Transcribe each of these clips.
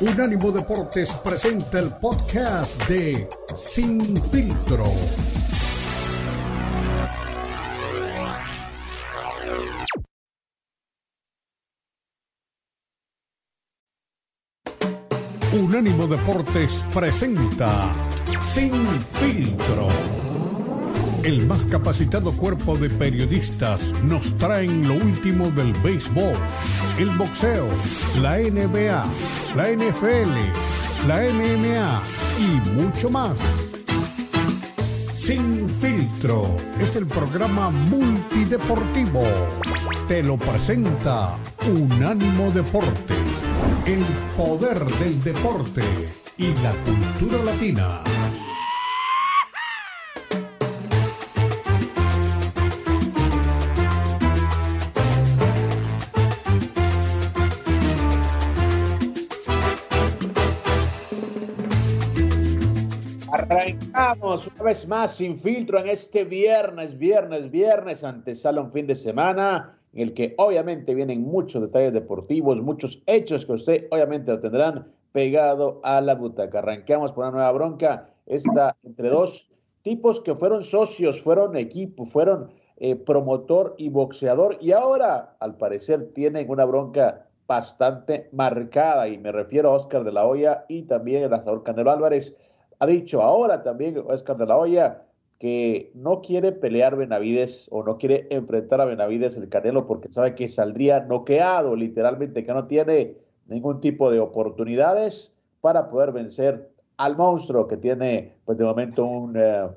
Unánimo Deportes presenta el podcast de Sin Filtro. Unánimo Deportes presenta Sin Filtro. El más capacitado cuerpo de periodistas nos traen lo último del béisbol, el boxeo, la NBA, la NFL, la MMA y mucho más. Sin filtro es el programa multideportivo. Te lo presenta Unánimo Deportes, el poder del deporte y la cultura latina. Arrancamos una vez más sin filtro en este viernes, viernes, viernes, antesala un fin de semana en el que obviamente vienen muchos detalles deportivos, muchos hechos que usted obviamente lo tendrán pegado a la butaca. Arranquemos por una nueva bronca, esta entre dos tipos que fueron socios, fueron equipo, fueron eh, promotor y boxeador y ahora al parecer tienen una bronca bastante marcada y me refiero a Oscar de la Hoya y también el lanzador Canelo Álvarez ha dicho ahora también Oscar de la Hoya que no quiere pelear Benavides o no quiere enfrentar a Benavides el Canelo porque sabe que saldría noqueado, literalmente, que no tiene ningún tipo de oportunidades para poder vencer al monstruo que tiene, pues de momento, un, eh,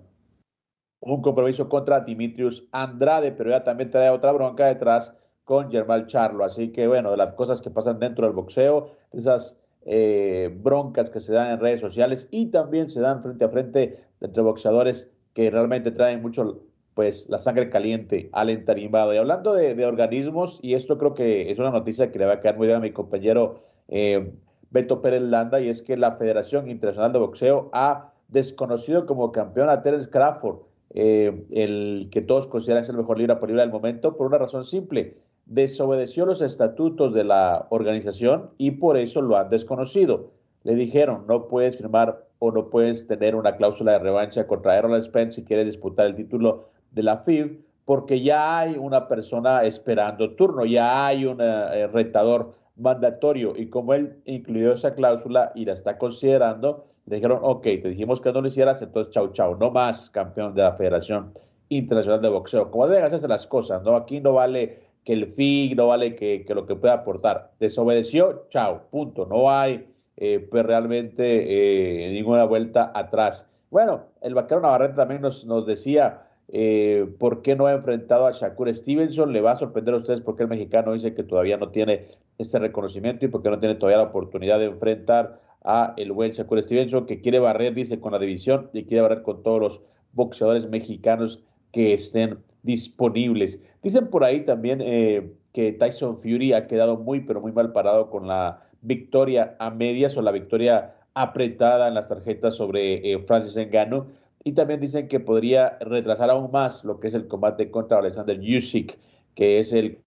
un compromiso contra Dimitrius Andrade, pero ya también trae otra bronca detrás con Germán Charlo. Así que, bueno, de las cosas que pasan dentro del boxeo, esas eh, broncas que se dan en redes sociales y también se dan frente a frente entre boxeadores que realmente traen mucho pues la sangre caliente al entarimado. Y hablando de, organismos, y esto creo que es una noticia que le va a quedar muy bien a mi compañero eh, Beto Pérez Landa, y es que la Federación Internacional de Boxeo ha desconocido como campeón a Terence Crawford, eh, el que todos consideran es el mejor libra por libra del momento, por una razón simple desobedeció los estatutos de la organización y por eso lo han desconocido. Le dijeron, no puedes firmar o no puedes tener una cláusula de revancha contra Errol Spence si quieres disputar el título de la FIB, porque ya hay una persona esperando turno, ya hay un eh, retador mandatorio y como él incluyó esa cláusula y la está considerando, le dijeron, ok, te dijimos que no lo hicieras, entonces chau, chau, no más campeón de la Federación Internacional de Boxeo. Como deben hacerse las cosas, ¿no? Aquí no vale que el FIG no vale que, lo que pueda aportar. Desobedeció, chao, punto. No hay eh, pues realmente eh, ninguna vuelta atrás. Bueno, el vaquero Navarrete también nos, nos decía eh, por qué no ha enfrentado a Shakur Stevenson. Le va a sorprender a ustedes porque el mexicano dice que todavía no tiene este reconocimiento y porque no tiene todavía la oportunidad de enfrentar a el buen Shakur Stevenson, que quiere barrer, dice, con la división y quiere barrer con todos los boxeadores mexicanos que estén disponibles. Dicen por ahí también eh, que Tyson Fury ha quedado muy, pero muy mal parado con la victoria a medias o la victoria apretada en las tarjetas sobre eh, Francis Ngannou. Y también dicen que podría retrasar aún más lo que es el combate contra Alexander Usyk, que es el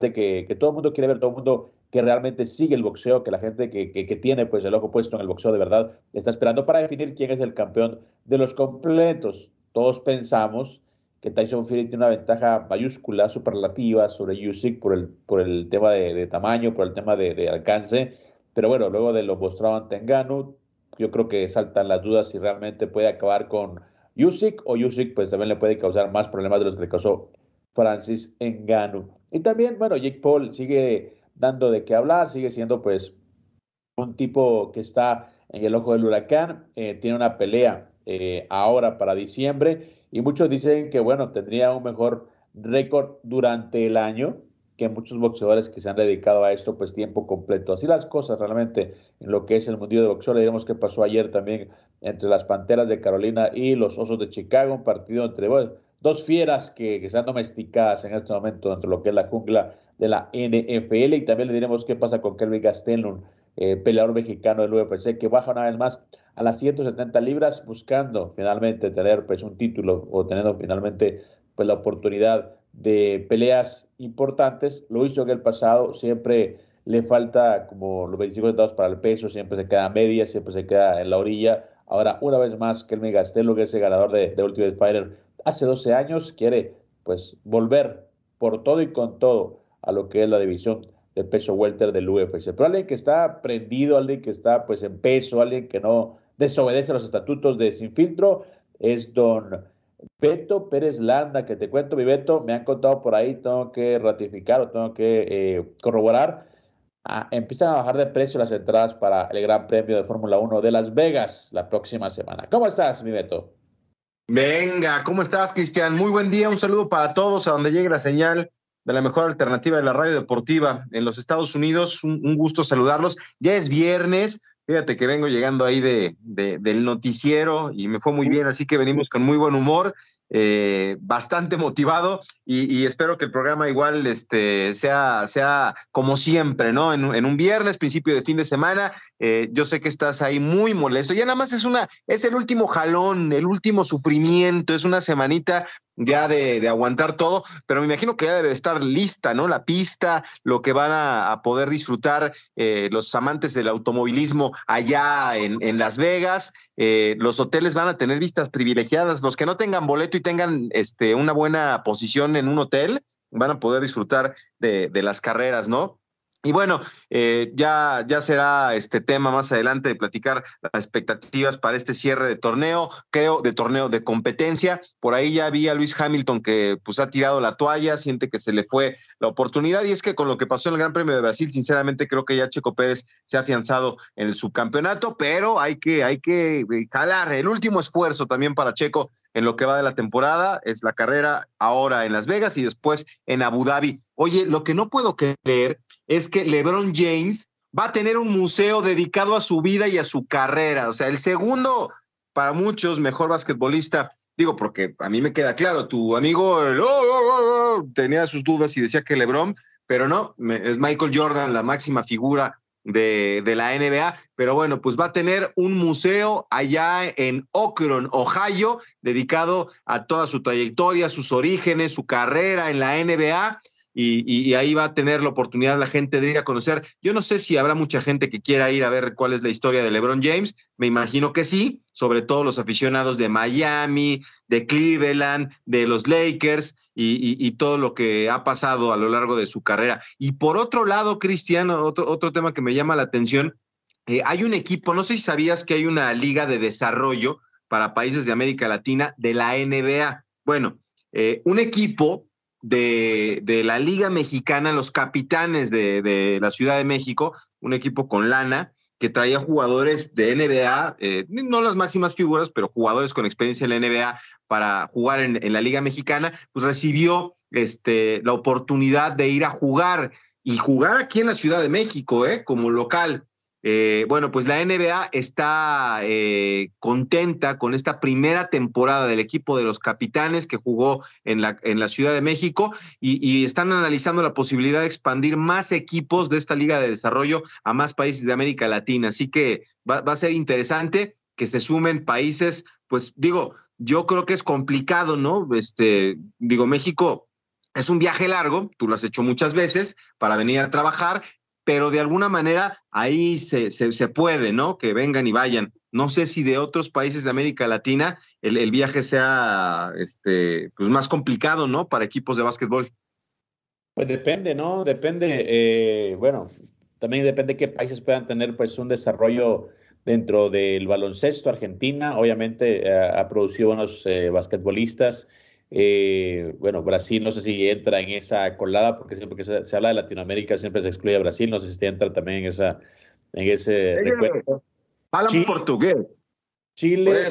que, que todo el mundo quiere ver, todo el mundo que realmente sigue el boxeo, que la gente que, que, que, tiene pues el ojo puesto en el boxeo de verdad está esperando para definir quién es el campeón de los completos todos pensamos que Tyson Fury tiene una ventaja mayúscula, superlativa sobre Usyk por el, por el tema de, tamaño, por el tema de, alcance, pero bueno, luego de lo mostrado ante Engano, yo creo que saltan las dudas si realmente puede acabar con Usyk o Usyk pues también le puede causar más problemas de los que le causó Francis Engano. Y también, bueno, Jake Paul sigue dando de qué hablar, sigue siendo pues un tipo que está en el ojo del huracán, eh, tiene una pelea eh, ahora para diciembre y muchos dicen que bueno, tendría un mejor récord durante el año que muchos boxeadores que se han dedicado a esto pues tiempo completo. Así las cosas realmente en lo que es el mundo de boxeo. Le diremos qué pasó ayer también entre las Panteras de Carolina y los Osos de Chicago, un partido entre dos fieras que, que están domesticadas en este momento dentro de lo que es la jungla de la NFL. Y también le diremos qué pasa con Kelvin Gastelum, eh, peleador mexicano del UFC, que baja una vez más a las 170 libras buscando finalmente tener pues un título o teniendo finalmente pues la oportunidad de peleas importantes. Lo hizo en el pasado, siempre le falta como los 25 centavos para el peso, siempre se queda media, siempre se queda en la orilla. Ahora, una vez más, Kelvin Gastelum, que es el ganador de, de Ultimate Fighter hace 12 años, quiere pues volver por todo y con todo a lo que es la división de peso welter del UFC. Pero alguien que está prendido, alguien que está pues en peso, alguien que no desobedece los estatutos de Sin Filtro, es don Beto Pérez Landa, que te cuento, mi Beto, me han contado por ahí, tengo que ratificar o tengo que eh, corroborar. Ah, empiezan a bajar de precio las entradas para el Gran Premio de Fórmula 1 de Las Vegas la próxima semana. ¿Cómo estás, mi Beto? Venga, ¿cómo estás, Cristian? Muy buen día, un saludo para todos, a donde llegue la señal de la mejor alternativa de la radio deportiva en los Estados Unidos. Un, gusto saludarlos. Ya es viernes, fíjate que vengo llegando ahí de, del noticiero y me fue muy bien, así que venimos con muy buen humor. Eh, bastante motivado y, espero que el programa igual este, sea, sea como siempre, ¿no? En, un viernes, principio de fin de semana, eh, yo sé que estás ahí muy molesto. Ya nada más es una, es el último jalón, el último sufrimiento, es una semanita ya de, aguantar todo, pero me imagino que ya debe estar lista, ¿no? La pista, lo que van a, poder disfrutar eh, los amantes del automovilismo allá en, en Las Vegas. Eh, los hoteles van a tener vistas privilegiadas. Los que no tengan boleto y tengan este, una buena posición en un hotel, van a poder disfrutar de, de las carreras, ¿no? Y bueno, eh, ya, ya será este tema más adelante de platicar las expectativas para este cierre de torneo, creo, de torneo de competencia. Por ahí ya vi a Luis Hamilton que pues ha tirado la toalla, siente que se le fue la oportunidad y es que con lo que pasó en el Gran Premio de Brasil, sinceramente creo que ya Checo Pérez se ha afianzado en el subcampeonato, pero hay que, hay que jalar el último esfuerzo también para Checo en lo que va de la temporada, es la carrera ahora en Las Vegas y después en Abu Dhabi. Oye, lo que no puedo creer es que LeBron James va a tener un museo dedicado a su vida y a su carrera. O sea, el segundo, para muchos, mejor basquetbolista. Digo, porque a mí me queda claro, tu amigo oh, oh, oh, tenía sus dudas y decía que LeBron, pero no, es Michael Jordan, la máxima figura de, de, la NBA. Pero bueno, pues va a tener un museo allá en Okron, Ohio, dedicado a toda su trayectoria, sus orígenes, su carrera en la NBA y, ahí va a tener la oportunidad la gente de ir a conocer. Yo no sé si habrá mucha gente que quiera ir a ver cuál es la historia de LeBron James, me imagino que sí, sobre todo los aficionados de Miami, de Cleveland, de los Lakers y, todo lo que ha pasado a lo largo de su carrera. Y por otro lado, Cristian, otro, otro tema que me llama la atención, eh, hay un equipo, no sé si sabías que hay una liga de desarrollo para países de América Latina de la NBA. Bueno, eh, un equipo de, la Liga Mexicana, los capitanes de, la Ciudad de México, un equipo con lana que traía jugadores de NBA, eh, no las máximas figuras, pero jugadores con experiencia en la NBA para jugar en, la Liga Mexicana, pues recibió este, la oportunidad de ir a jugar y jugar aquí en la Ciudad de México, ¿eh? como local. Eh, bueno, pues la NBA está eh, contenta con esta primera temporada del equipo de los capitanes que jugó en la, en la Ciudad de México y, están analizando la posibilidad de expandir más equipos de esta liga de desarrollo a más países de América Latina. Así que va, va a ser interesante que se sumen países, pues digo, yo creo que es complicado, ¿no? Este, digo, México es un viaje largo, tú lo has hecho muchas veces para venir a trabajar pero de alguna manera ahí se, se, puede, ¿no? Que vengan y vayan. No sé si de otros países de América Latina el, viaje sea este, pues más complicado, ¿no? Para equipos de básquetbol. Pues depende, ¿no? Depende, eh, bueno, también depende qué países puedan tener pues un desarrollo dentro del baloncesto. Argentina, obviamente, eh, ha producido buenos eh, basquetbolistas. Eh, bueno, Brasil no sé si entra en esa colada, porque siempre que se, habla de Latinoamérica siempre se excluye a Brasil, no sé si entra también en, esa, en ese recuento. Hablan portugués. Chile,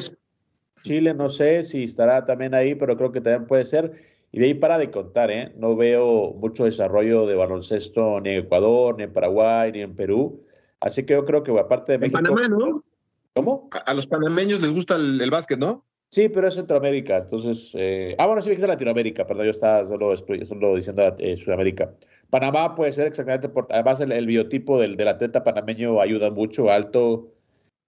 Chile no sé si estará también ahí, pero creo que también puede ser. Y de ahí para de contar, ¿eh? no veo mucho desarrollo de baloncesto ni en Ecuador, ni en Paraguay, ni en Perú. Así que yo creo que aparte de México... Panamá, ¿no? ¿Cómo? A, los panameños les gusta el básquet, ¿no? Sí, pero es Centroamérica, entonces... Eh, ah, bueno, sí, es Latinoamérica, perdón, yo estaba solo, solo diciendo eh, Sudamérica. Panamá puede ser exactamente por... Además, el, biotipo del, del, atleta panameño ayuda mucho, alto.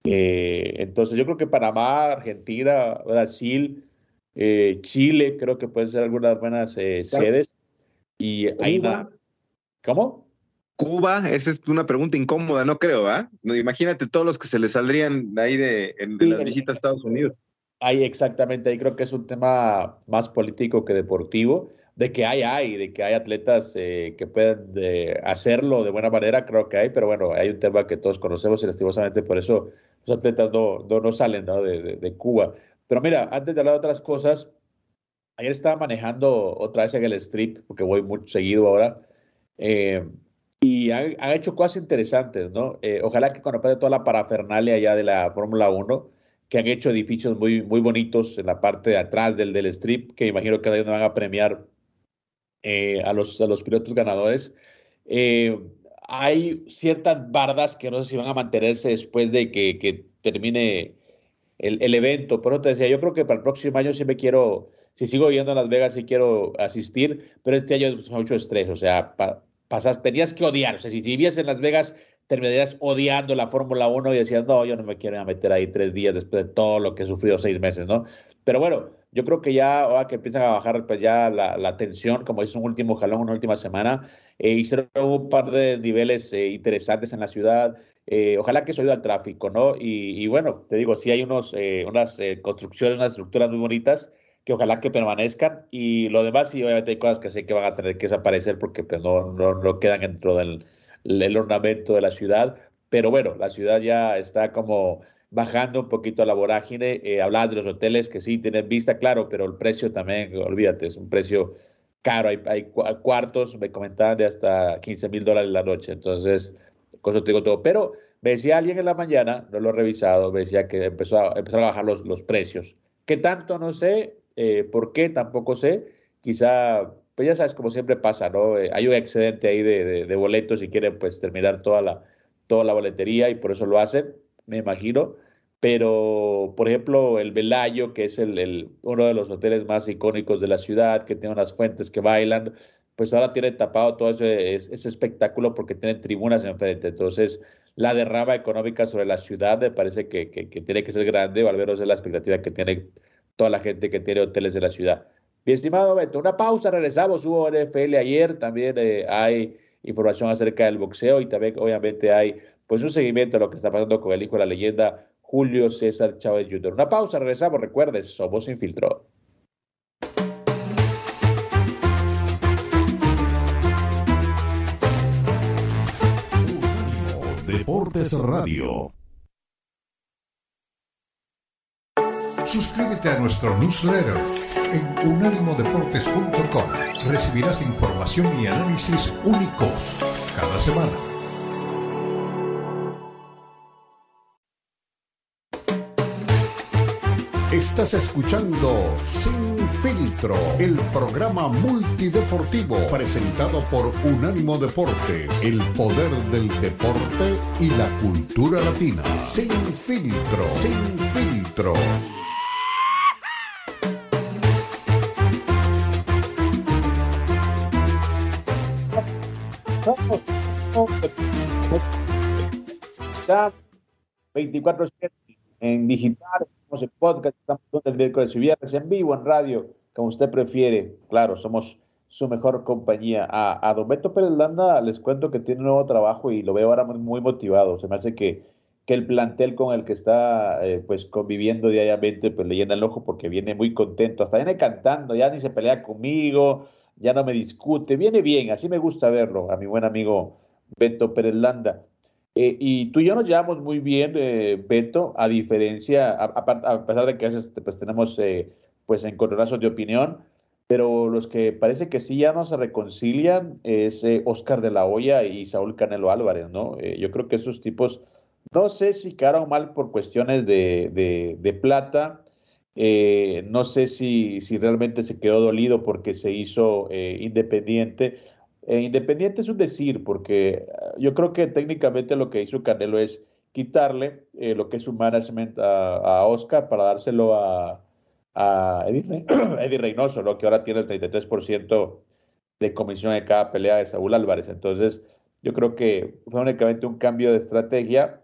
Eh, entonces, yo creo que Panamá, Argentina, Brasil, Chile, creo que pueden ser algunas buenas sedes. Y ahí ¿Cómo? Cuba, esa es una pregunta incómoda, no creo, ¿ah? imagínate todos los que se le saldrían ahí de, las visitas a Estados Unidos. Ahí exactamente, ahí creo que es un tema más político que deportivo. De que hay, hay, de que hay atletas eh, que pueden hacerlo de buena manera, creo que hay, pero bueno, hay un tema que todos conocemos y lastimosamente por eso los atletas no, no, salen De, Cuba. Pero mira, antes de hablar de otras cosas, ayer estaba manejando otra vez en el strip, porque voy muy seguido ahora, eh, y han, hecho cosas interesantes, ¿no? Eh, ojalá que cuando pase toda la parafernalia ya de la Fórmula 1, que han hecho edificios muy, muy bonitos en la parte de atrás del, del strip, que imagino que ahí van a premiar eh, a, los, a los pilotos ganadores. Eh, hay ciertas bardas que no sé si van a mantenerse después de que, que termine el, el, evento. Por eso te decía, yo creo que para el próximo año sí me quiero, si sigo yendo a Las Vegas, sí quiero asistir, pero este año es mucho estrés, o sea, pasas, tenías que odiar, o sea, si, si vivías en Las Vegas, terminarías odiando la Fórmula 1 y decías, no, yo no me quiero meter ahí tres días después de todo lo que he sufrido seis meses, ¿no? Pero bueno, yo creo que ya, ahora que empiezan a bajar pues ya la, tensión, como es un último jalón, una última semana, eh, hicieron un par de niveles eh, interesantes en la ciudad. Eh, ojalá que eso ayude al tráfico, ¿no? Y, bueno, te digo, sí hay unos, unas construcciones, unas estructuras muy bonitas que ojalá que permanezcan. Y lo demás, sí, obviamente hay cosas que sé que van a tener que desaparecer porque pues, no, no, no quedan dentro del el ornamento de la ciudad. Pero bueno, la ciudad ya está como bajando un poquito la vorágine. Eh, hablaba de los hoteles que sí tienen vista, claro, pero el precio también, olvídate, es un precio caro. Hay, hay cuartos, me comentaban, de hasta 15 mil dólares la noche. Entonces, con eso te digo todo. Pero me decía alguien en la mañana, no lo he revisado, me decía que empezó a, empezaron a bajar los, los precios. ¿Qué tanto? No sé. Eh, ¿Por qué? Tampoco sé. Quizá, pues ya sabes, como siempre pasa, ¿no? Eh, hay un excedente ahí de, boletos y quieren pues terminar toda la, toda la boletería y por eso lo hacen me imagino, pero por ejemplo el Velayo, que es el, uno de los hoteles más icónicos de la ciudad, que tiene unas fuentes que bailan, pues ahora tiene tapado todo ese, ese espectáculo porque tiene tribunas enfrente. Entonces, la derrama económica sobre la ciudad me parece que, que, tiene que ser grande, o al menos es la expectativa que tiene toda la gente que tiene hoteles de la ciudad. Mi estimado Beto, una pausa, regresamos, hubo NFL ayer, también eh, hay información acerca del boxeo y también obviamente hay pues un seguimiento a lo que está pasando con el hijo de la leyenda Julio César Chávez Jr. Una pausa, regresamos, recuerdes, somos Infiltró. Deportes Radio. Suscríbete a nuestro newsletter en unánimodeportes.com. Recibirás información y análisis únicos cada semana. Estás escuchando Sin Filtro, el programa multideportivo presentado por Unánimo Deportes, el poder del deporte y la cultura latina. Sin Filtro, Sin Filtro. Ya 24 en digital Estamos en podcast, estamos el miércoles y viernes en vivo, en radio, como usted prefiere. Claro, somos su mejor compañía. A, a Don Beto Pérez Landa les cuento que tiene un nuevo trabajo y lo veo ahora muy, motivado. Se me hace que, que el plantel con el que está eh, pues conviviendo diariamente pues le llena el ojo porque viene muy contento. Hasta viene cantando, ya ni se pelea conmigo, ya no me discute. Viene bien, así me gusta verlo a mi buen amigo Beto Pérez Landa. Eh, y tú y yo nos llevamos muy bien, eh, Beto, a diferencia, a, pesar de que a veces pues, tenemos eh, pues de opinión, pero los que parece que sí ya no se reconcilian es Oscar de la Hoya y Saúl Canelo Álvarez, ¿no? yo creo que esos tipos, no sé si quedaron mal por cuestiones de, de plata, no sé si, si realmente se quedó dolido porque se hizo independiente eh, independiente es un decir, porque ah, yo creo que técnicamente lo que hizo Canelo es quitarle eh, lo que es su management a, Oscar para dárselo a, Eddie, Reynoso, lo que ahora tiene el 33% de comisión de cada pelea de Saúl Álvarez. Entonces, yo creo que fue únicamente un cambio de estrategia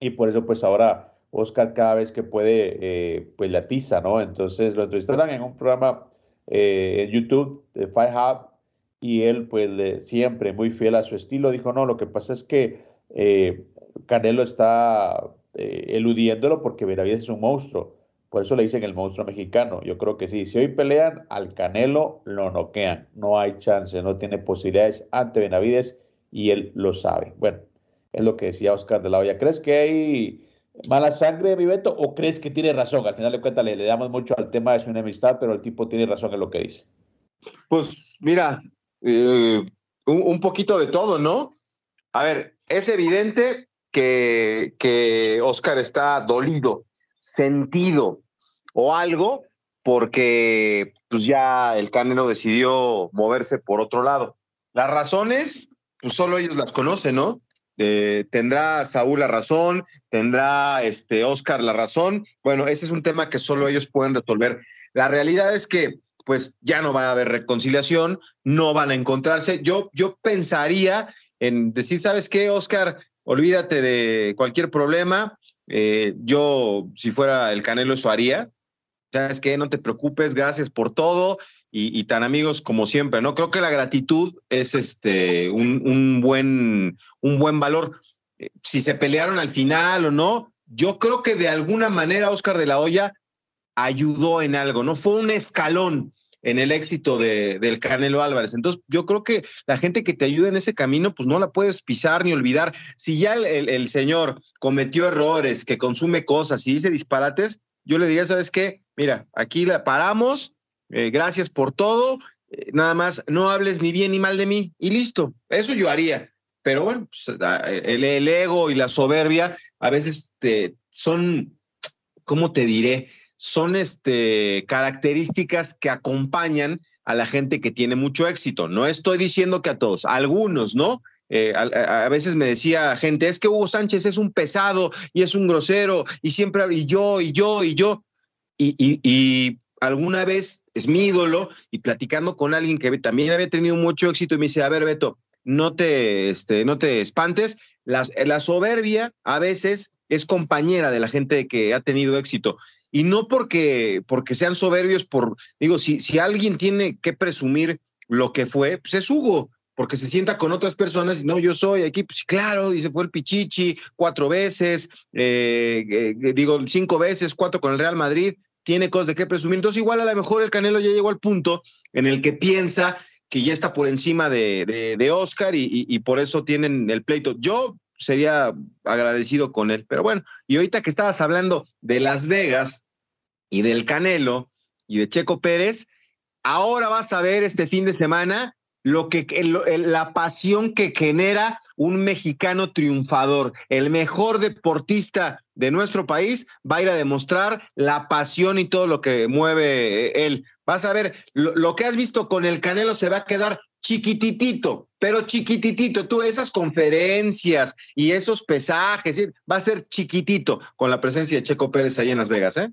y por eso pues ahora Oscar cada vez que puede, eh, pues le atiza, ¿no? Entonces lo entrevistaron en un programa en YouTube de Fight Hub y él pues siempre muy fiel a su estilo dijo, no, lo que pasa es que eh, Canelo está eh, eludiéndolo porque Benavides es un monstruo. Por eso le dicen el monstruo mexicano. Yo creo que sí. Si hoy pelean, al Canelo lo noquean. No hay chance, no tiene posibilidades ante Benavides y él lo sabe. Bueno, es lo que decía Oscar de la Hoya. ¿Crees que hay mala sangre, mi Beto, o crees que tiene razón? Al final de cuentas le, damos mucho al tema de su enemistad, pero el tipo tiene razón en lo que dice. Pues mira, eh, un, poquito de todo, ¿no? A ver, es evidente que, que Oscar está dolido, sentido o algo, porque pues ya el Canelo decidió moverse por otro lado. Las razones, pues solo ellos las conocen, ¿no? Eh, tendrá Saúl la razón, tendrá este Oscar la razón. Bueno, ese es un tema que solo ellos pueden resolver. La realidad es que pues ya no va a haber reconciliación, no van a encontrarse. Yo, yo pensaría en decir, ¿sabes qué, Oscar? Olvídate de cualquier problema. Eh, yo, si fuera el Canelo, eso haría. ¿Sabes qué? No te preocupes, gracias por todo y, tan amigos como siempre, ¿no? Creo que la gratitud es este, un, buen, un buen valor. Eh, si se pelearon al final o no, yo creo que de alguna manera Oscar de la Hoya ayudó en algo, ¿no? Fue un escalón en el éxito de, del Canelo Álvarez. Entonces, yo creo que la gente que te ayuda en ese camino, pues no la puedes pisar ni olvidar. Si ya el, el señor cometió errores, que consume cosas y dice disparates, yo le diría, ¿sabes qué? Mira, aquí la paramos, eh, gracias por todo, eh, nada más no hables ni bien ni mal de mí y listo, eso yo haría. Pero bueno, pues, el, ego y la soberbia a veces te, son, ¿cómo te diré? Son este, características que acompañan a la gente que tiene mucho éxito. No estoy diciendo que a todos, a algunos, ¿no? Eh, a, veces me decía gente, es que Hugo Sánchez es un pesado y es un grosero y siempre, y yo, y yo, y yo. Y, y, alguna vez es mi ídolo y platicando con alguien que también había tenido mucho éxito y me dice, a ver, Beto, no te, este, no te espantes, la, la soberbia a veces es compañera de la gente que ha tenido éxito. Y no porque, porque sean soberbios, por, digo, si, si alguien tiene que presumir lo que fue, pues es Hugo, porque se sienta con otras personas y no, yo soy aquí, pues claro, dice, fue el Pichichi cuatro veces, eh, eh, digo, cinco veces, cuatro con el Real Madrid, tiene cosas de qué presumir. Entonces, igual a lo mejor el Canelo ya llegó al punto en el que piensa que ya está por encima de, de, Oscar y, por eso tienen el pleito. Yo sería agradecido con él, pero bueno, y ahorita que estabas hablando de Las Vegas y del Canelo y de Checo Pérez, ahora vas a ver este fin de semana lo que la pasión que genera un mexicano triunfador, el mejor deportista de nuestro país va a ir a demostrar la pasión y todo lo que mueve eh, él. Vas a ver, lo, que has visto con el Canelo se va a quedar chiquititito, pero chiquititito. Tú esas conferencias y esos pesajes, va a ser chiquitito con la presencia de Checo Pérez ahí en Las Vegas, ¿eh?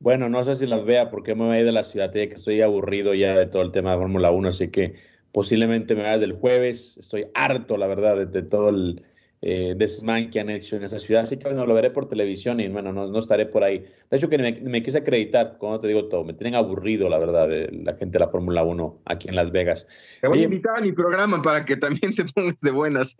Bueno, no sé si las vea porque me voy a ir de la ciudad, que estoy aburrido ya de todo el tema de Fórmula 1, así que posiblemente me vaya del jueves. Estoy harto, la verdad, de todo el, eh, desmán que han hecho en esa ciudad. Así que bueno, lo veré por televisión y bueno, no, no estaré por ahí. De hecho, que me, quise acreditar, cuando te digo todo, me tienen aburrido, la verdad, la gente de la Fórmula 1 aquí en Las Vegas. Te voy a invitar a mi programa para que también te pongas de buenas.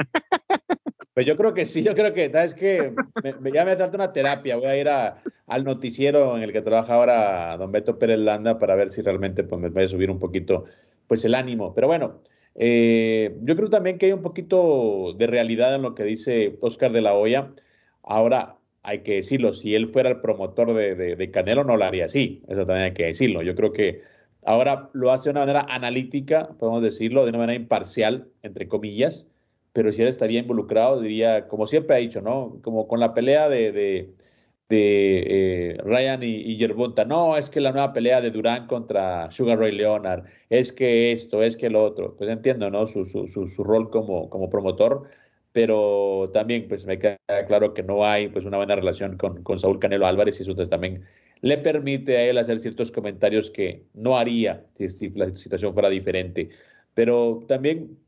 Pues yo creo que sí, yo creo que, ¿sabes que me, Ya me a una terapia, voy a ir al noticiero en el que trabaja ahora don Beto Pérez Landa para ver si realmente pues, me voy a subir un poquito pues el ánimo. Pero bueno, eh, yo creo también que hay un poquito de realidad en lo que dice Oscar de la Hoya. Ahora, hay que decirlo, si él fuera el promotor de, Canelo, no lo haría así. Eso también hay que decirlo. Yo creo que ahora lo hace de una manera analítica, podemos decirlo, de una manera imparcial, entre comillas, pero si él estaría involucrado, diría, como siempre ha dicho, ¿no? Como con la pelea de de eh, Ryan y, y. No, es que la nueva pelea de Durán contra Sugar Ray Leonard, es que esto, es que lo otro. Pues entiendo, ¿no? Su, su, su, rol como, como promotor, pero también pues me queda claro que no hay pues una buena relación con, con Saúl Canelo Álvarez y eso también le permite a él hacer ciertos comentarios que no haría si, si la situación fuera diferente. Pero también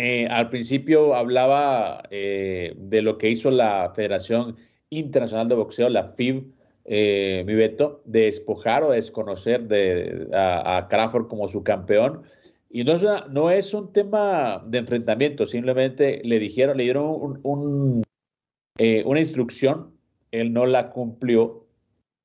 eh, al principio hablaba eh, de lo que hizo la Federación Internacional de Boxeo, la FIB, eh, mi Beto, de despojar o desconocer de, a, Crawford como su campeón. Y no es, no es un tema de enfrentamiento, simplemente le dijeron, le dieron un, eh, una instrucción, él no la cumplió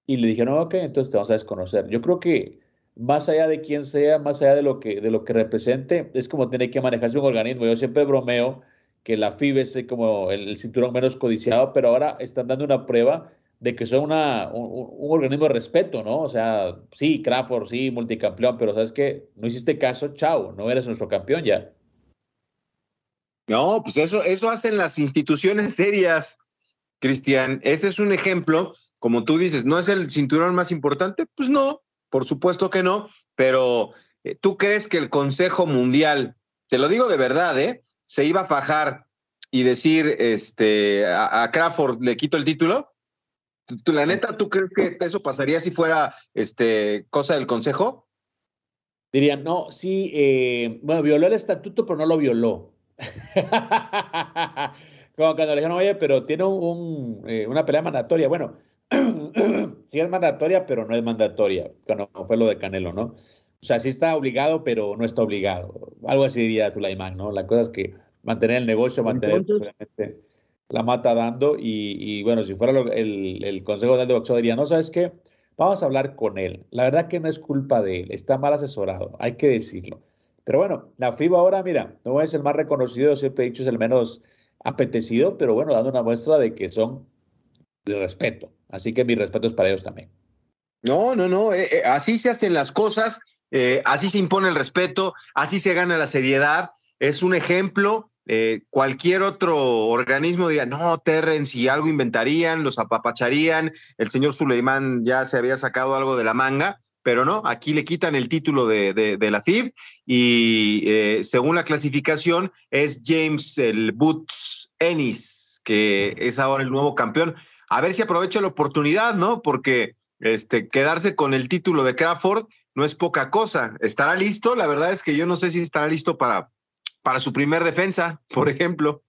y le dijeron, ok, entonces te vamos a desconocer. Yo creo que más allá de quién sea, más allá de lo que, de lo que represente, es como tiene que manejarse un organismo. Yo siempre bromeo que la FIB es como el, cinturón menos codiciado, pero ahora están dando una prueba de que son una, un, organismo de respeto, ¿no? O sea, sí, Crawford, sí, multicampeón, pero ¿sabes qué? No hiciste caso, chao, no eres nuestro campeón ya. No, pues eso, eso hacen las instituciones serias, Cristian. Ese es un ejemplo, como tú dices, ¿no es el cinturón más importante? Pues no, por supuesto que no, pero eh, ¿tú crees que el Consejo Mundial, te lo digo de verdad, ¿eh? Se iba a fajar y decir este, a, Crawford le quito el título? ¿Tú, la neta, ¿tú crees que eso pasaría si fuera este, cosa del Consejo? Dirían, no, sí, eh, bueno, violó el estatuto, pero no lo violó. Como cuando le dijeron, oye, pero tiene un, eh, una pelea mandatoria. Bueno, sí es mandatoria, pero no es mandatoria, cuando fue lo de Canelo, ¿no? O sea, sí está obligado, pero no está obligado. Algo así diría Tulaimán, ¿no? La cosa es que mantener el negocio, mantener la mata dando y, bueno, si fuera el, el, Consejo de Boxeo diría, no, ¿sabes qué? Vamos a hablar con él. La verdad que no es culpa de él, está mal asesorado, hay que decirlo. Pero bueno, la FIBA ahora, mira, no es el más reconocido, siempre he dicho es el menos apetecido, pero bueno, dando una muestra de que son de respeto. Así que mi respeto es para ellos también. No, no, no, eh, eh, así se hacen las cosas, eh, así se impone el respeto, así se gana la seriedad. Es un ejemplo. cualquier otro organismo diría, no, Terren, si algo inventarían, los apapacharían. El señor Suleimán ya se había sacado algo de la manga, pero no, aquí le quitan el título de, de la FIB y según la clasificación es James el Boots Ennis, que es ahora el nuevo campeón a ver si aprovecha la oportunidad, ¿no? Porque este, quedarse con el título de Crawford no es poca cosa. ¿Estará listo? La verdad es que yo no sé si estará listo para, para su primer defensa, por ejemplo.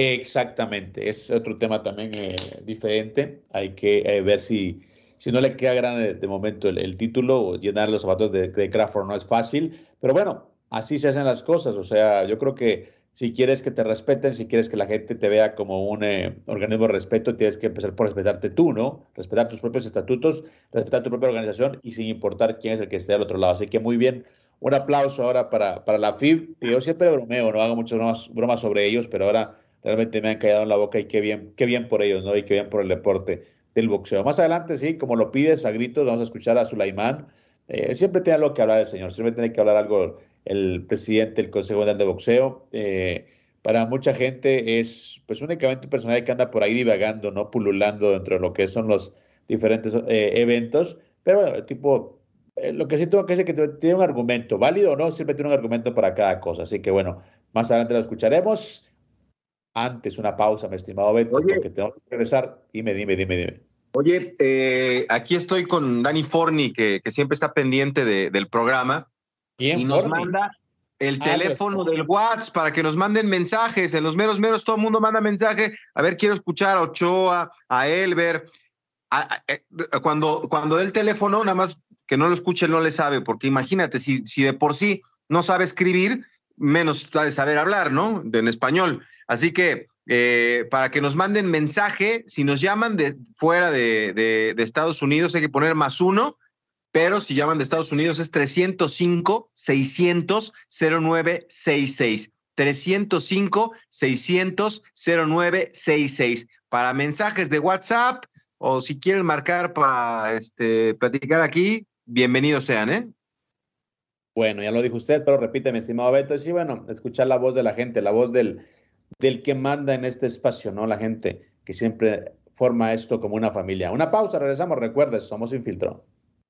Exactamente, es otro tema también eh, diferente. Hay que eh, ver si, si no le queda grande de momento el, título, llenar los zapatos de, de, Crawford no es fácil, pero bueno, así se hacen las cosas. O sea, yo creo que si quieres que te respeten, si quieres que la gente te vea como un eh, organismo de respeto, tienes que empezar por respetarte tú, ¿no? Respetar tus propios estatutos, respetar tu propia organización y sin importar quién es el que esté al otro lado. Así que muy bien. Un aplauso ahora para, para la FIB, que yo siempre bromeo, no hago muchas bromas, bromas sobre ellos, pero ahora realmente me han callado en la boca y qué bien, qué bien por ellos, ¿no? Y qué bien por el deporte del boxeo. Más adelante, sí, como lo pides a gritos, vamos a escuchar a Sulaimán. Eh, siempre tiene algo que hablar el señor, siempre tiene que hablar algo el presidente del Consejo Mundial de Boxeo. Eh, para mucha gente es pues únicamente un personaje que anda por ahí divagando, ¿no? Pululando dentro de lo que son los diferentes eh, eventos. Pero bueno, el tipo, eh, lo que sí tengo que decir es que tiene un argumento, válido o no, siempre tiene un argumento para cada cosa. Así que bueno, más adelante lo escucharemos. Antes una pausa, mi estimado Beto, porque tengo que regresar. Dime, dime, dime, dime. Oye, aquí estoy con Dani Forni, que, que siempre está pendiente del programa y nos manda el ah, teléfono del WhatsApp para que nos manden mensajes. En los meros meros todo el mundo manda mensaje. A ver, quiero escuchar a Ochoa, a Elber. Eh, cuando, cuando dé el teléfono, nada más que no lo escuche, no le sabe, porque imagínate, si, si de por sí no sabe escribir, menos sabe saber hablar, ¿no? en español. Así que eh, para que nos manden mensaje, si nos llaman de fuera de, de Estados Unidos, hay que poner más uno pero si llaman de Estados Unidos es 305-600-0966. 305-600-0966. Para mensajes de WhatsApp o si quieren marcar para este, platicar aquí, bienvenidos sean, ¿eh? Bueno, ya lo dijo usted, pero repite, mi estimado Beto, sí, bueno, escuchar la voz de la gente, la voz del, del que manda en este espacio, ¿no? La gente que siempre forma esto como una familia. Una pausa, regresamos, recuerda, somos Infiltro.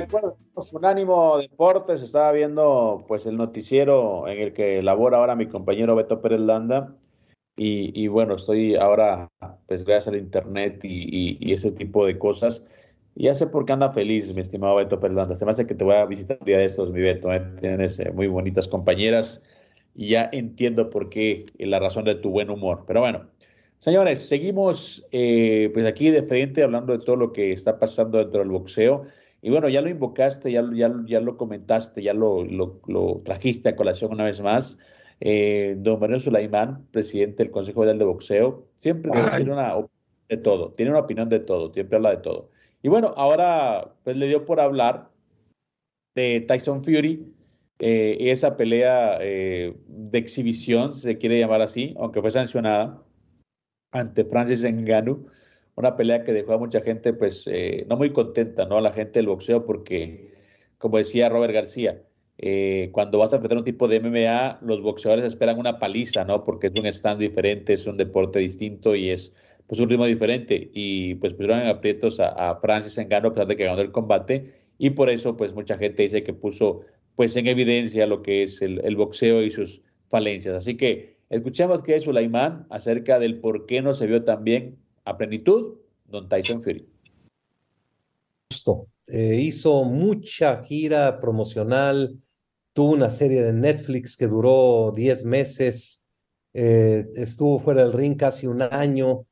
Recuerdo, Unánimo Deportes, estaba viendo pues el noticiero en el que labora ahora mi compañero Beto Pérez Landa. Y, bueno, estoy ahora, pues gracias al internet y, ese tipo de cosas. Y ya sé por qué anda feliz, mi estimado Beto Pérez Landa. Se me hace que te voy a visitar un día de estos, mi Beto. ¿eh? Tienes eh, muy bonitas compañeras y ya entiendo por qué la razón de tu buen humor. Pero bueno, señores, seguimos eh, pues aquí de frente hablando de todo lo que está pasando dentro del boxeo. Y bueno, ya lo invocaste, ya, ya, ya lo comentaste, ya lo, lo, trajiste a colación una vez más. Eh, don Manuel Sulaimán, presidente del Consejo Federal de Boxeo, siempre tiene una opinión de todo, tiene una opinión de todo, siempre habla de todo. Y bueno, ahora pues le dio por hablar de Tyson Fury, eh, esa pelea eh, de exhibición, si se quiere llamar así, aunque fue sancionada ante Francis Ngannou una pelea que dejó a mucha gente, pues, eh, no muy contenta, ¿no? A la gente del boxeo, porque, como decía Robert García, eh, cuando vas a enfrentar un tipo de MMA, los boxeadores esperan una paliza, ¿no? Porque es un stand diferente, es un deporte distinto y es, pues, un ritmo diferente. Y, pues, pusieron en aprietos a, Francis Engano a pesar de que ganó el combate. Y por eso, pues, mucha gente dice que puso, pues, en evidencia lo que es el, boxeo y sus falencias. Así que escuchemos qué es Sulaimán acerca del por qué no se vio tan bien a plenitud, don Tyson Fury. Eh, hizo mucha gira promocional, tuvo una serie de Netflix que duró 10 meses, eh, estuvo fuera del ring casi un año,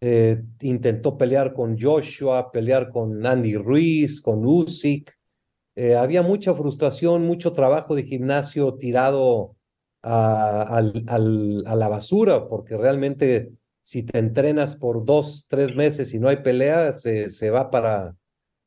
eh, intentó pelear con Joshua, pelear con Andy Ruiz, con Usyk. había mucha frustración, mucho trabajo de gimnasio tirado a la basura, porque realmente si te entrenas por dos, tres meses y no hay pelea, se, se va para,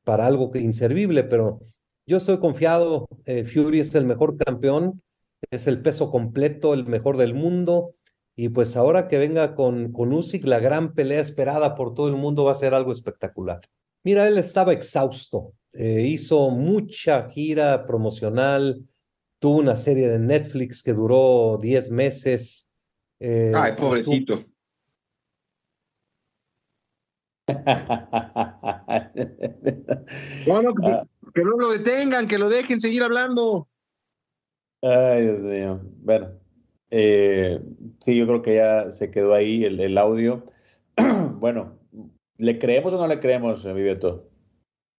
para algo que inservible, pero yo estoy confiado, eh, Fury es el mejor campeón, es el peso completo, el mejor del mundo, y pues ahora que venga con, con Usyk, la gran pelea esperada por todo el mundo va a ser algo espectacular. Mira, él estaba exhausto, eh, hizo mucha gira promocional, tuvo una serie de Netflix que duró 10 meses. Eh, Ay, pobrecito. Bueno, ah. que no lo detengan, que lo dejen seguir hablando. Ay, Dios mío. Bueno, eh, sí, yo creo que ya se quedó ahí el, audio. bueno, ¿le creemos o no le creemos, mi Beto?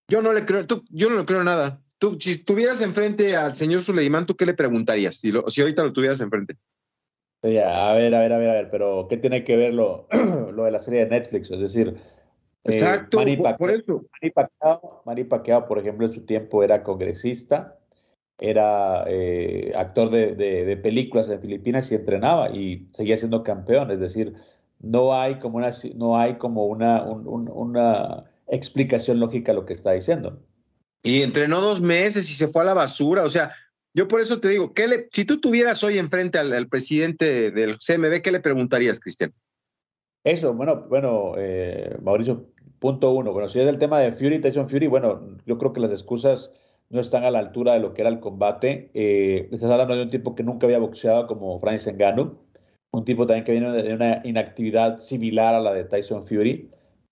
Yo no le creo, yo no le creo nada. Tú, si tuvieras enfrente al señor Suleimán, ¿tú qué le preguntarías? Si, si ahorita lo tuvieras enfrente. Ya, a ver, a ver, a ver, a ver, pero ¿qué tiene que ver lo, lo de la serie de Netflix? Es decir, eh, Exacto, por, eso. Manny Pacquiao, por ejemplo, en su tiempo era congresista, era eh, actor de, películas en Filipinas y entrenaba y seguía siendo campeón. Es decir, no hay como una, no hay como una, una explicación lógica a lo que está diciendo. Y entrenó dos meses y se fue a la basura. O sea, yo por eso te digo, ¿qué le, si tú tuvieras hoy enfrente al, al presidente del CMB, ¿qué le preguntarías, Cristian? Eso, bueno, bueno, eh, Mauricio, punto uno. Bueno, si es el tema de Fury, Tyson Fury, bueno, yo creo que las excusas no están a la altura de lo que era el combate. Eh, estás hablando de un tipo que nunca había boxeado como Francis Ngannou, un tipo también que viene de una inactividad similar a la de Tyson Fury,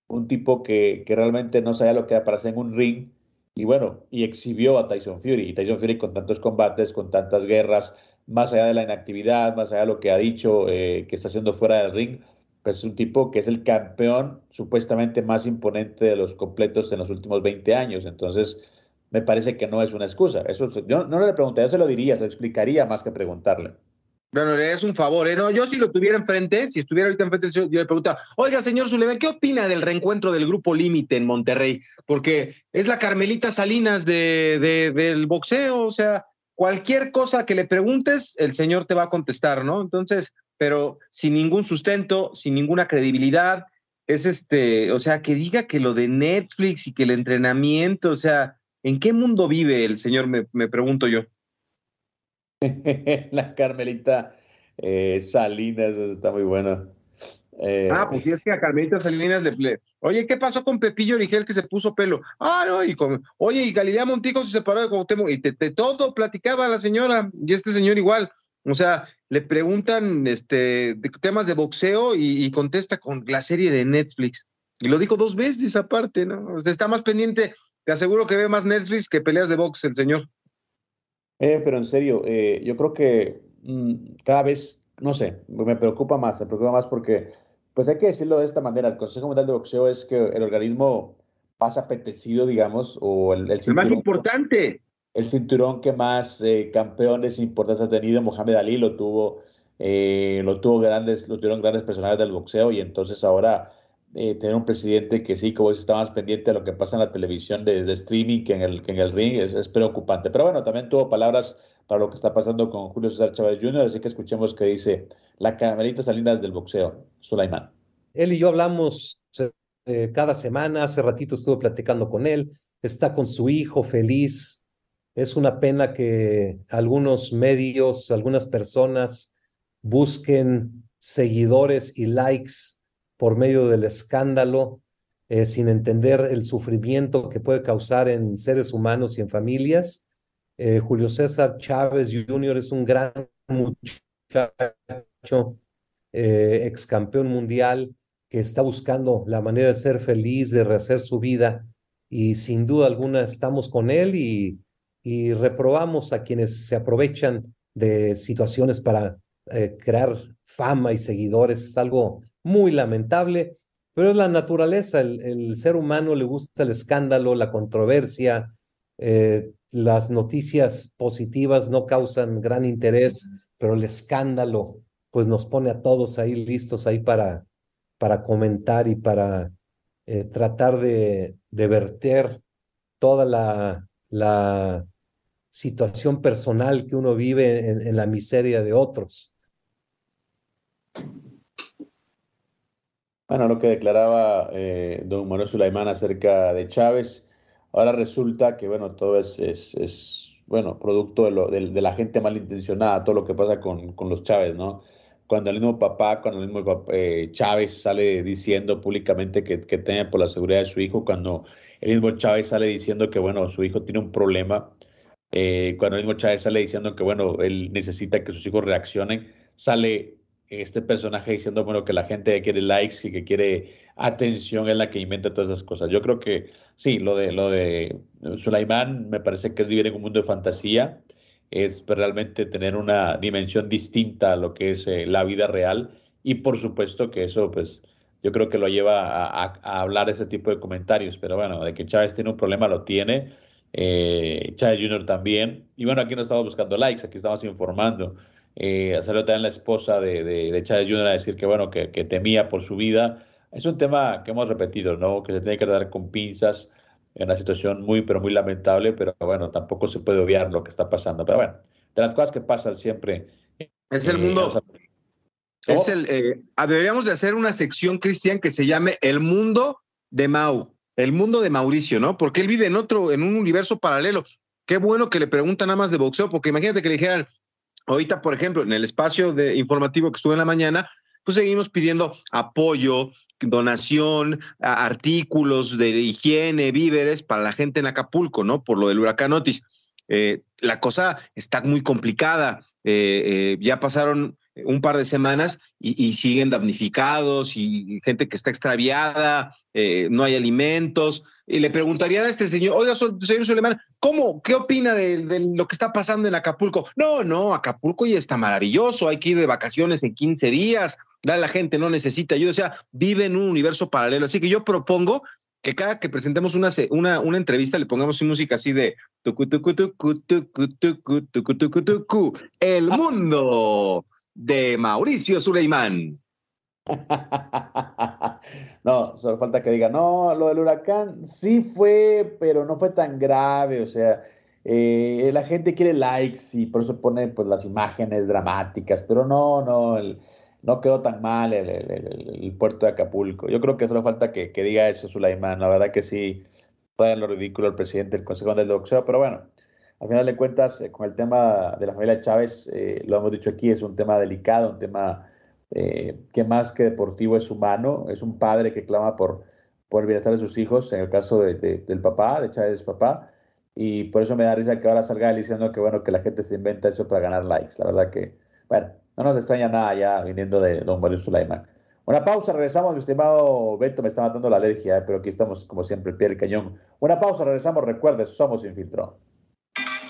un tipo que, que realmente no sabía lo que hacer en un ring, y bueno, y exhibió a Tyson Fury. Y Tyson Fury con tantos combates, con tantas guerras, más allá de la inactividad, más allá de lo que ha dicho eh, que está haciendo fuera del ring, pues es un tipo que es el campeón supuestamente más imponente de los completos en los últimos 20 años. Entonces, me parece que no es una excusa. Eso, yo no le preguntaría, yo se lo diría, se lo explicaría más que preguntarle. Bueno, es un favor, ¿eh? No, yo si lo tuviera enfrente, si estuviera ahorita enfrente, yo le preguntaba, oiga, señor Zulema, ¿qué opina del reencuentro del Grupo Límite en Monterrey? Porque es la Carmelita Salinas de, del boxeo, o sea, cualquier cosa que le preguntes, el señor te va a contestar, ¿no? Entonces, pero sin ningún sustento, sin ninguna credibilidad. Es este, o sea, que diga que lo de Netflix y que el entrenamiento, o sea, ¿en qué mundo vive el señor? Me, pregunto yo. La Carmelita eh, Salinas, está muy bueno. Eh, ah, pues sí, es que a Carmelita Salinas le, Oye, ¿qué pasó con Pepillo Origel que se puso pelo? Ah, no, y con, oye, y Galilea Montijo se separó de Cuauhtémoc, y te, todo platicaba la señora, y este señor igual. O sea, le preguntan este, temas de boxeo y, contesta con la serie de Netflix. Y lo dijo dos veces aparte, ¿no? O sea, está más pendiente Te aseguro que ve más Netflix que peleas de box el señor. Eh, pero en serio, eh, yo creo que mm, cada vez, no sé, me preocupa más, me preocupa más porque, pues hay que decirlo de esta manera, el Consejo Mundial de Boxeo es que el organismo más apetecido, digamos, o el, el, más importante. El cinturón que más eh, campeones importantes ha tenido, Mohamed Ali lo tuvo, eh, lo tuvo grandes, lo tuvieron grandes personajes del boxeo y entonces ahora eh, tener un presidente que sí, como está más pendiente de lo que pasa en la televisión de, streaming que en el, que en el ring es, es, preocupante. Pero bueno, también tuvo palabras para lo que está pasando con Julio César Chávez Jr., así que escuchemos qué dice la camarita Salinas del boxeo, Sulaimán. Él y yo hablamos eh, cada semana, hace ratito estuve platicando con él, está con su hijo feliz. Es una pena que algunos medios, algunas personas busquen seguidores y likes por medio del escándalo, eh, sin entender el sufrimiento que puede causar en seres humanos y en familias. Eh, Julio César Chávez Jr. es un gran muchacho, ex campeón mundial, que está buscando la manera de ser feliz, de rehacer su vida, y sin duda alguna estamos con él y, y reprobamos a quienes se aprovechan de situaciones para eh, crear fama y seguidores. Es algo muy lamentable, pero es la naturaleza. El, ser humano le gusta el escándalo, la controversia. Eh, las noticias positivas no causan gran interés, pero el escándalo pues nos pone a todos ahí listos ahí para, para comentar y para eh, tratar de, de, verter toda la, la, situación personal que uno vive en, la miseria de otros. Bueno, lo que declaraba eh, don Manuel Sulaimán acerca de Chávez, ahora resulta que, bueno, todo es, es, es bueno, producto de, lo, de, la gente malintencionada, todo lo que pasa con, con los Chávez, ¿no? cuando el mismo papá, cuando el mismo eh, Chávez sale diciendo públicamente que, que teme por la seguridad de su hijo, cuando el mismo Chávez sale diciendo que, bueno, su hijo tiene un problema, eh, cuando el mismo Chávez sale diciendo que, bueno, él necesita que sus hijos reaccionen, sale este personaje diciendo, bueno, que la gente quiere likes, y que quiere atención, es la que inventa todas esas cosas. Yo creo que sí, lo de, lo de Sulaimán me parece que es vivir en un mundo de fantasía es realmente tener una dimensión distinta a lo que es eh, la vida real y por supuesto que eso pues yo creo que lo lleva a, hablar ese tipo de comentarios, pero bueno, de que Chávez tiene un problema lo tiene, eh, Chávez Jr. también, y bueno, aquí no estamos buscando likes, aquí estamos informando. Eh, salió también la esposa de, de, Chávez Jr. a decir que bueno, que, que temía por su vida. Es un tema que hemos repetido, ¿no? Que se tiene que dar con pinzas en una situación muy, pero muy lamentable, pero bueno, tampoco se puede obviar lo que está pasando. Pero bueno, de las cosas que pasan siempre. Es el eh, mundo. es el, eh, ah, deberíamos de hacer una sección, Cristian, que se llame El mundo de Mau, el mundo de Mauricio, ¿no? Porque él vive en otro, en un universo paralelo. Qué bueno que le preguntan nada más de boxeo, porque imagínate que le dijeran, ahorita, por ejemplo, en el espacio informativo que estuve en la mañana, pues seguimos pidiendo apoyo, donación, artículos de higiene, víveres para la gente en Acapulco, ¿no? Por lo del huracán Otis. Eh, la cosa está muy complicada. Eh, eh, ya pasaron un par de semanas y, siguen damnificados y gente que está extraviada, no hay alimentos. Y le preguntarían a este señor, oiga, señor Suleiman, ¿cómo? ¿Qué opina de, lo que está pasando en Acapulco? No, no, Acapulco ya está maravilloso, hay que ir de vacaciones en 15 días, la gente no necesita ayuda, o sea, vive en un universo paralelo. Así que yo propongo que cada que presentemos una, una, una entrevista le pongamos música así de el mundo de Mauricio Suleimán. No, solo falta que diga, no, lo del huracán sí fue, pero no fue tan grave, o sea, eh, la gente quiere likes y por eso pone pues las imágenes dramáticas, pero no, no, el, no quedó tan mal el, puerto de Acapulco. Yo creo que solo falta que, diga eso Sulaimán. La verdad que sí, fue lo ridículo el presidente del Consejo del Boxeo, pero bueno, al final de cuentas, eh, con el tema de la familia Chávez, eh, lo hemos dicho aquí, es un tema delicado, un tema eh, que más que deportivo es humano, es un padre que clama por, por el bienestar de sus hijos, en el caso del papá, de Chávez papá, y por eso me da risa que ahora salga diciendo que bueno, que la gente se inventa eso para ganar likes. La verdad que, bueno, no nos extraña nada ya viniendo de don Mario Sulaimán. Una pausa, regresamos, mi estimado Beto, me está matando la alergia, pero aquí estamos como siempre, pie del cañón. Una pausa, regresamos, recuerde, somos Infiltró.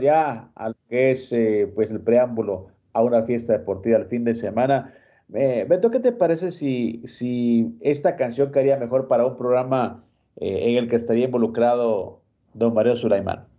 Ya al que es eh, pues el preámbulo a una fiesta deportiva el fin de semana. Eh, Beto, ¿qué te parece si, si esta canción quedaría mejor para un programa eh, en el que estaría involucrado don Mario Sulaimán?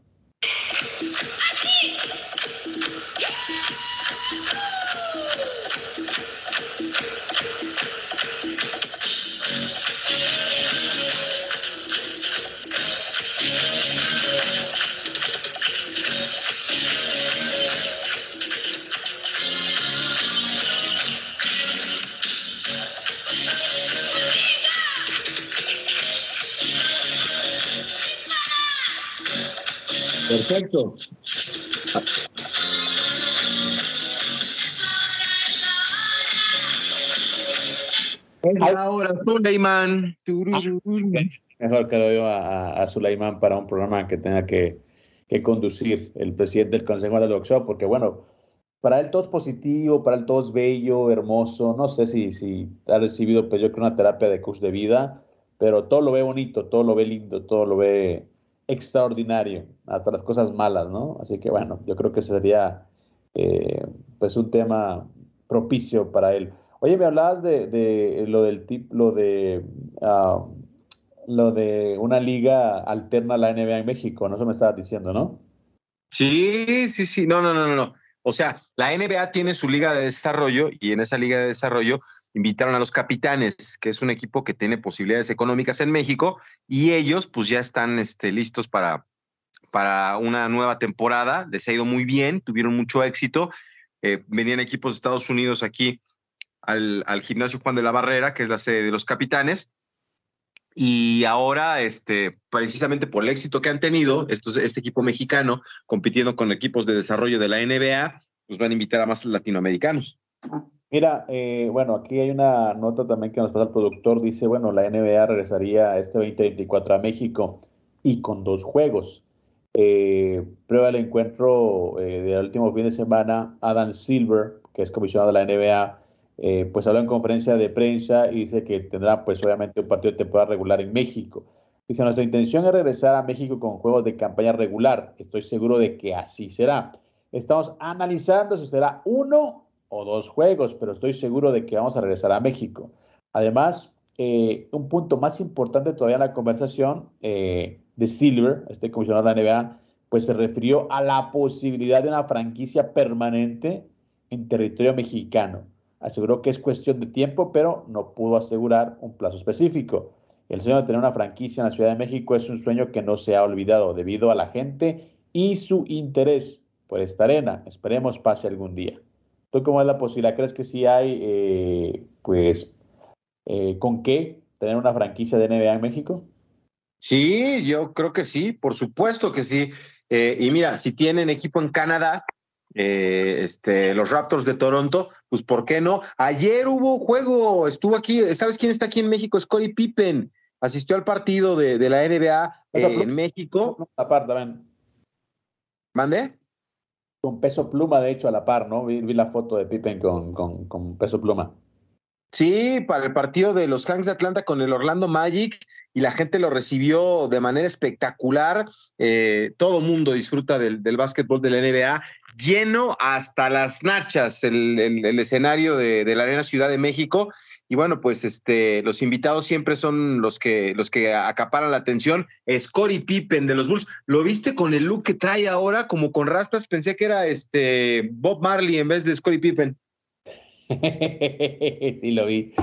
Perfecto. Ahora, Suleiman. Mejor que lo veo a, a Sulaimán para un programa que tenga que, que, conducir el presidente del Consejo de Boxeo, porque bueno, para él todo es positivo, para él todo es bello, hermoso. No sé si, si ha recibido, pues yo creo, una terapia de curso de vida, pero todo lo ve bonito, todo lo ve lindo, todo lo ve extraordinario, hasta las cosas malas, ¿no? Así que bueno, yo creo que sería eh, pues un tema propicio para él. Oye, me hablabas de, lo del tip, lo de ah, lo de una liga alterna a la NBA en México, ¿no? Eso me estabas diciendo, ¿no? Sí, sí, sí. No, no, no, no. O sea, la NBA tiene su liga de desarrollo y en esa liga de desarrollo invitaron a los capitanes, que es un equipo que tiene posibilidades económicas en México, y ellos pues ya están este, listos para, para una nueva temporada. Les ha ido muy bien, tuvieron mucho éxito. Eh, venían equipos de Estados Unidos aquí al, gimnasio Juan de la Barrera, que es la sede de los capitanes. Y ahora, este, precisamente por el éxito que han tenido, este equipo mexicano compitiendo con equipos de desarrollo de la NBA, pues van a invitar a más latinoamericanos. Mira, eh, bueno, aquí hay una nota también que nos pasa el productor. Dice, bueno, la NBA regresaría este 2024 a México y con dos juegos. Eh, prueba el encuentro eh, del último fin de semana. Adam Silver, que es comisionado de la NBA, eh, pues habló en conferencia de prensa y dice que tendrá, pues obviamente, un partido de temporada regular en México. Dice, nuestra intención es regresar a México con juegos de campaña regular. Estoy seguro de que así será. Estamos analizando si será uno o dos juegos, pero estoy seguro de que vamos a regresar a México. Además, eh, un punto más importante todavía en la conversación eh, de Silver, este comisionado de la NBA, pues se refirió a la posibilidad de una franquicia permanente en territorio mexicano. Aseguró que es cuestión de tiempo, pero no pudo asegurar un plazo específico. El sueño de tener una franquicia en la Ciudad de México es un sueño que no se ha olvidado debido a la gente y su interés por esta arena. Esperemos pase algún día. ¿Tú cómo es la posibilidad? ¿Crees que sí hay, eh, pues, eh, con qué tener una franquicia de NBA en México? Sí, yo creo que sí, por supuesto que sí. Eh, y mira, si tienen equipo en Canadá, este, los Raptors de Toronto, pues ¿por qué no? Ayer hubo juego, estuvo aquí, ¿sabes quién está aquí en México? Scottie Pippen, asistió al partido de, de la NBA en México. Aparte, también. ¿Mande? Con peso pluma, de hecho, a la par, ¿no? Vi, la foto de Pippen con, con, peso pluma. Sí, para el partido de los Kings de Atlanta con el Orlando Magic y la gente lo recibió de manera espectacular. Eh, todo mundo disfruta del, del básquetbol de la NBA, lleno hasta las nachas el, el, escenario de, la Arena Ciudad de México y bueno, pues este, los invitados siempre son los que, los que acaparan la atención. Scottie Pippen de los Bulls. ¿Lo viste con el look que trae ahora, como con rastas? Pensé que era este Bob Marley en vez de Scottie Pippen. sí, lo vi.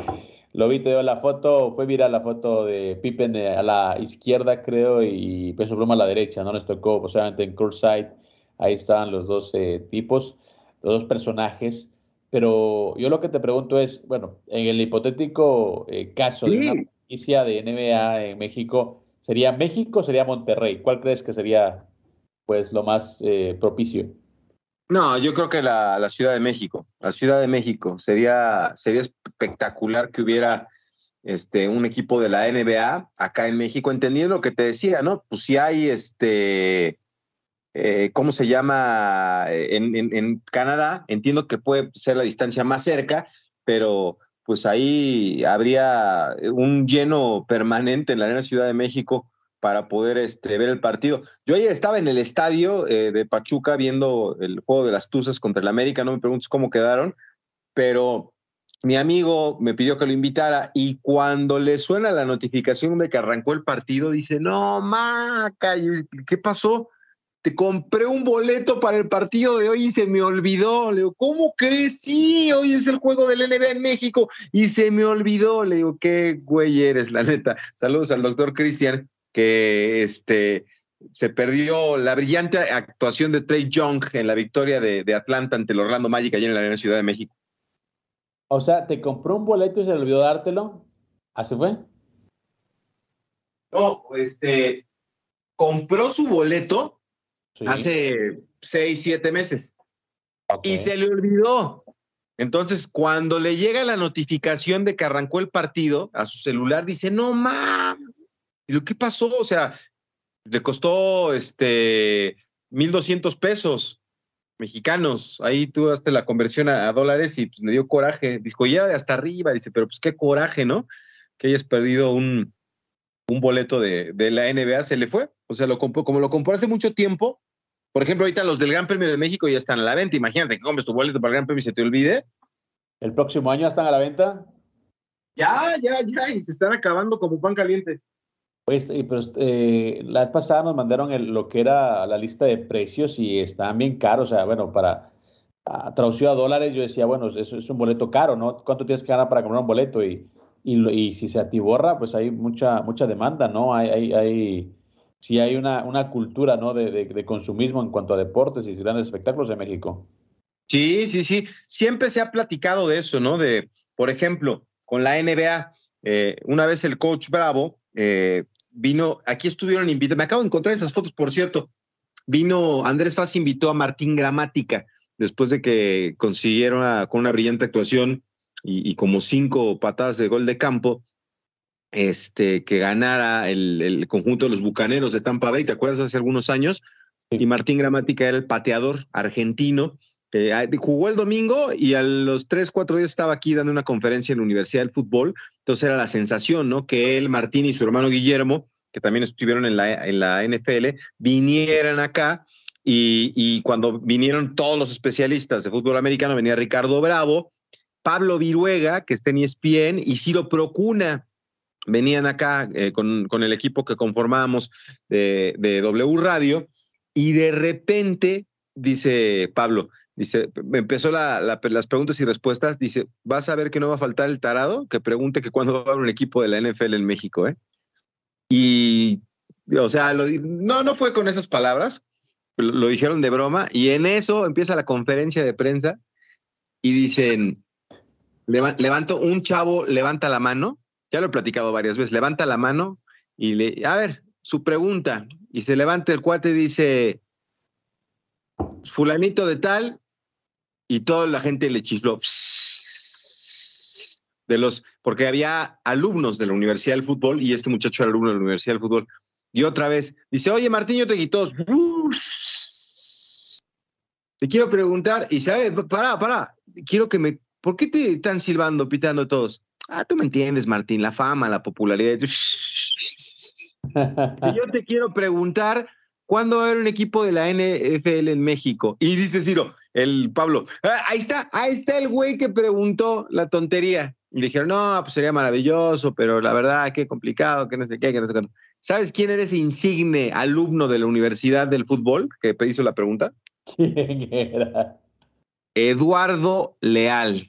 Lo vi, te dio la foto, fue viral la foto de Pippen eh, a la izquierda, creo, y Peso Pluma a la derecha, ¿no? Les tocó, posiblemente en Courtside, ahí estaban los dos eh, tipos, los dos personajes. Pero yo lo que te pregunto es, bueno, en el hipotético eh, caso de una noticia de NBA en México, ¿sería México o sería Monterrey? ¿Cuál crees que sería, pues, lo más propicio? No, yo creo que la, Ciudad de México, la Ciudad de México sería, sería espectacular que hubiera este, un equipo de la NBA acá en México, entendiendo lo que te decía, ¿no? Pues si hay este, eh, ¿cómo se llama? En, en, Canadá, entiendo que puede ser la distancia más cerca, pero pues ahí habría un lleno permanente en la Arena Ciudad de México para poder este, ver el partido. Yo ayer estaba en el estadio eh, de Pachuca viendo el juego de las Tuzas contra el América, no me preguntes cómo quedaron, pero mi amigo me pidió que lo invitara y cuando le suena la notificación de que arrancó el partido, dice, no, Maca, ¿qué pasó? Te compré un boleto para el partido de hoy y se me olvidó. Le digo, ¿cómo crees? Sí, hoy es el juego del NBA en México y se me olvidó. Le digo, qué güey eres, la neta. Saludos al doctor Cristian, que este, se perdió la brillante actuación de Trey Young en la victoria de, Atlanta ante el Orlando Magic allá en la Arena Ciudad de México. O sea, ¿te compró un boleto y se le olvidó dártelo? ¿Así fue? No, este, compró su boleto hace seis, siete meses y se le olvidó. Entonces, cuando le llega la notificación de que arrancó el partido a su celular, dice, no mames, y lo ¿qué pasó? O sea, le costó este 1.200 pesos mexicanos. Ahí tú daste la conversión a, dólares y pues me dio coraje. Dijo, ya de hasta arriba. Dice, pero pues qué coraje, ¿no? Que hayas perdido un, un boleto de, de, la NBA, se le fue. O sea, lo compró, como lo compró hace mucho tiempo. Por ejemplo, ahorita los del Gran Premio de México ya están a la venta. Imagínate que compres tu boleto para el Gran Premio y se te olvide. ¿El próximo año están a la venta? Ya, ya, ya, y se están acabando como pan caliente. Pues, pero eh, la vez pasada nos mandaron lo que era la lista de precios y estaban bien caros. O sea, bueno, para traducido a dólares, yo decía, bueno, eso es un boleto caro, ¿no? ¿Cuánto tienes que ganar para comprar un boleto? Y, y, si se atiborra, pues hay mucha, mucha demanda, ¿no? Hay, hay, hay sí hay una, una cultura, ¿no? De, de, consumismo en cuanto a deportes y grandes espectáculos en México. Sí, sí, sí. Siempre se ha platicado de eso, ¿no? De, por ejemplo, con la NBA, eh, una vez el coach Bravo eh, vino, aquí estuvieron invitados, me acabo de encontrar esas fotos, por cierto, vino, Andrés Faz invitó a Martín Gramática, después de que consiguieron con una brillante actuación y, como cinco patadas de gol de campo, este, que ganara el, conjunto de los Bucaneros de Tampa Bay, ¿te acuerdas? Hace algunos años, y Martín Gramática era el pateador argentino, jugó el domingo y a los tres, cuatro días estaba aquí dando una conferencia en la Universidad del Fútbol. Entonces era la sensación, ¿no? Que él, Martín y su hermano Guillermo, que también estuvieron en la, en la NFL, vinieran acá. Y, cuando vinieron todos los especialistas de fútbol americano, venía Ricardo Bravo, Pablo Viruega, que está en ESPN, y Ciro Procuna, venían acá eh, con, el equipo que conformábamos de, de W Radio, y de repente, dice Pablo, Dice, me empezó las preguntas y respuestas. Dice, vas a ver que no va a faltar el tarado que pregunte que cuándo va a haber un equipo de la NFL en México, ¿eh? Y, o sea, no, no fue con esas palabras, lo, dijeron de broma, y en eso empieza la conferencia de prensa y dicen, levanto, un chavo levanta la mano, ya lo he platicado varias veces, levanta la mano y le, a ver, su pregunta, y se levanta el cuate y dice, fulanito de tal, y toda la gente le chifló. De los, porque había alumnos de la Universidad del Fútbol y este muchacho era alumno de la Universidad del Fútbol. Y otra vez dice, oye Martín, yo te quito. Te quiero preguntar, y sabe, para, para, quiero que me, ¿por qué te están silbando, pitando todos? Ah, tú me entiendes, Martín, la fama, la popularidad. yo te quiero preguntar, ¿cuándo va a haber un equipo de la NFL en México? Y dice Ciro, el Pablo, ah, ahí está, ahí está el güey que preguntó la tontería. Y dijeron, no, pues sería maravilloso, pero la verdad, qué complicado, que no sé qué, que no sé cuánto. ¿Sabes quién eres insigne alumno de la Universidad del Fútbol que hizo la pregunta? ¿Quién era? Eduardo Leal.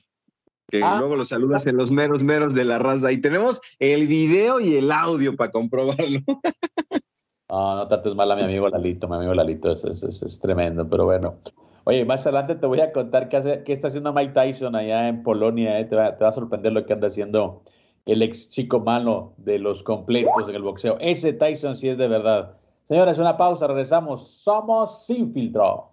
que ah. luego lo saludas en los meros meros de la raza. Y tenemos el video y el audio para comprobarlo. No, no trates mal a mi amigo Lalito, mi amigo Lalito es, es, tremendo, pero bueno. Oye, más adelante te voy a contar qué, hace, qué está haciendo Mike Tyson allá en Polonia, eh. te, va, te, va, a sorprender lo que anda haciendo el ex chico malo de los completos en el boxeo. Ese Tyson sí es de verdad. Señores, una pausa, regresamos. Somos Sin Filtro.